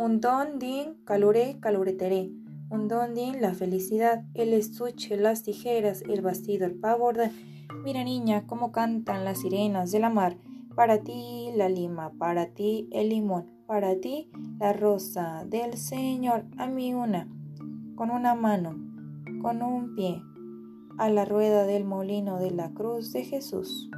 Un don din calore caloreteré. Un don din la felicidad, el estuche, las tijeras, el vestido, el pavor. Mira niña, cómo cantan las sirenas de la mar. Para ti la lima, para ti el limón, para ti la rosa del Señor. A mí una, con una mano, con un pie, a la rueda del molino de la cruz de Jesús.